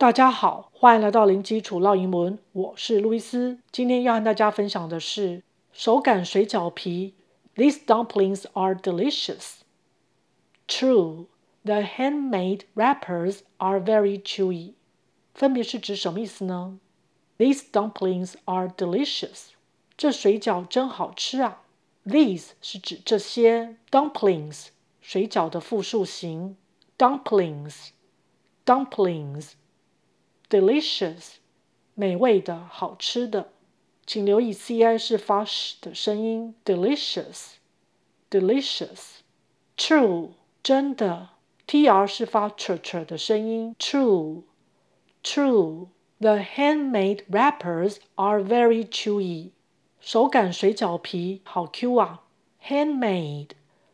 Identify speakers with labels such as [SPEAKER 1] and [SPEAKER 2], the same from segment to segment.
[SPEAKER 1] 大家好，欢迎来到零基础烙英文，我是路易斯。今天要和大家分享的是手擀水饺皮。These dumplings are delicious. True, the handmade wrappers are very chewy. 分别是指什么意思呢？These dumplings are delicious. 这水饺真好吃啊。These 是指这些 dumplings 水饺的复数形 dumplings dumplings。Delicious，美味的，好吃的。请留意 ci 是发 's 的声音。Delicious，delicious。True，真的。tr 是发 ch ch 的声音。True，true。The handmade wrappers are very chewy。手擀水饺皮好 Q 啊。Handmade，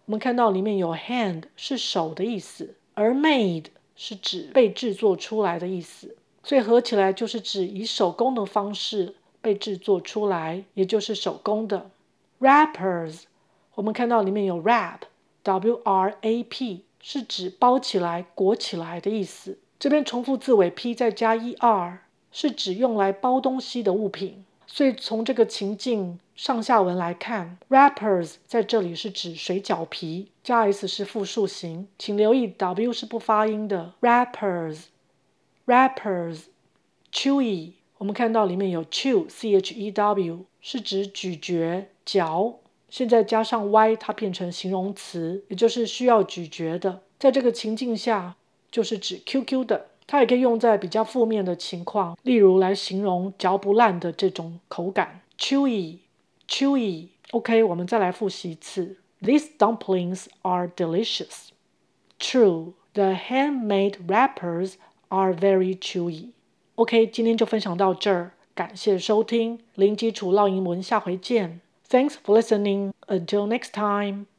[SPEAKER 1] 我们看到里面有 hand 是手的意思，而 made 是指被制作出来的意思。所以合起来就是指以手工的方式被制作出来，也就是手工的。Wrappers，我们看到里面有 wrap，w r a p，是指包起来、裹起来的意思。这边重复字尾 p 再加 e r，是指用来包东西的物品。所以从这个情境上下文来看，wrappers 在这里是指水饺皮，加 s 是复数形，请留意 w 是不发音的。Wrappers。Rappers chewy，我们看到里面有 chew, c h e w，是指咀嚼、嚼。现在加上 y，它变成形容词，也就是需要咀嚼的。在这个情境下，就是指 Q Q 的。它也可以用在比较负面的情况，例如来形容嚼不烂的这种口感。Chewy, chewy。OK，我们再来复习一次。These dumplings are delicious. True, the handmade wrappers are very chewy. OK，今天就分享到这儿，感谢收听零基础烙英文，下回见。Thanks for listening. Until next time.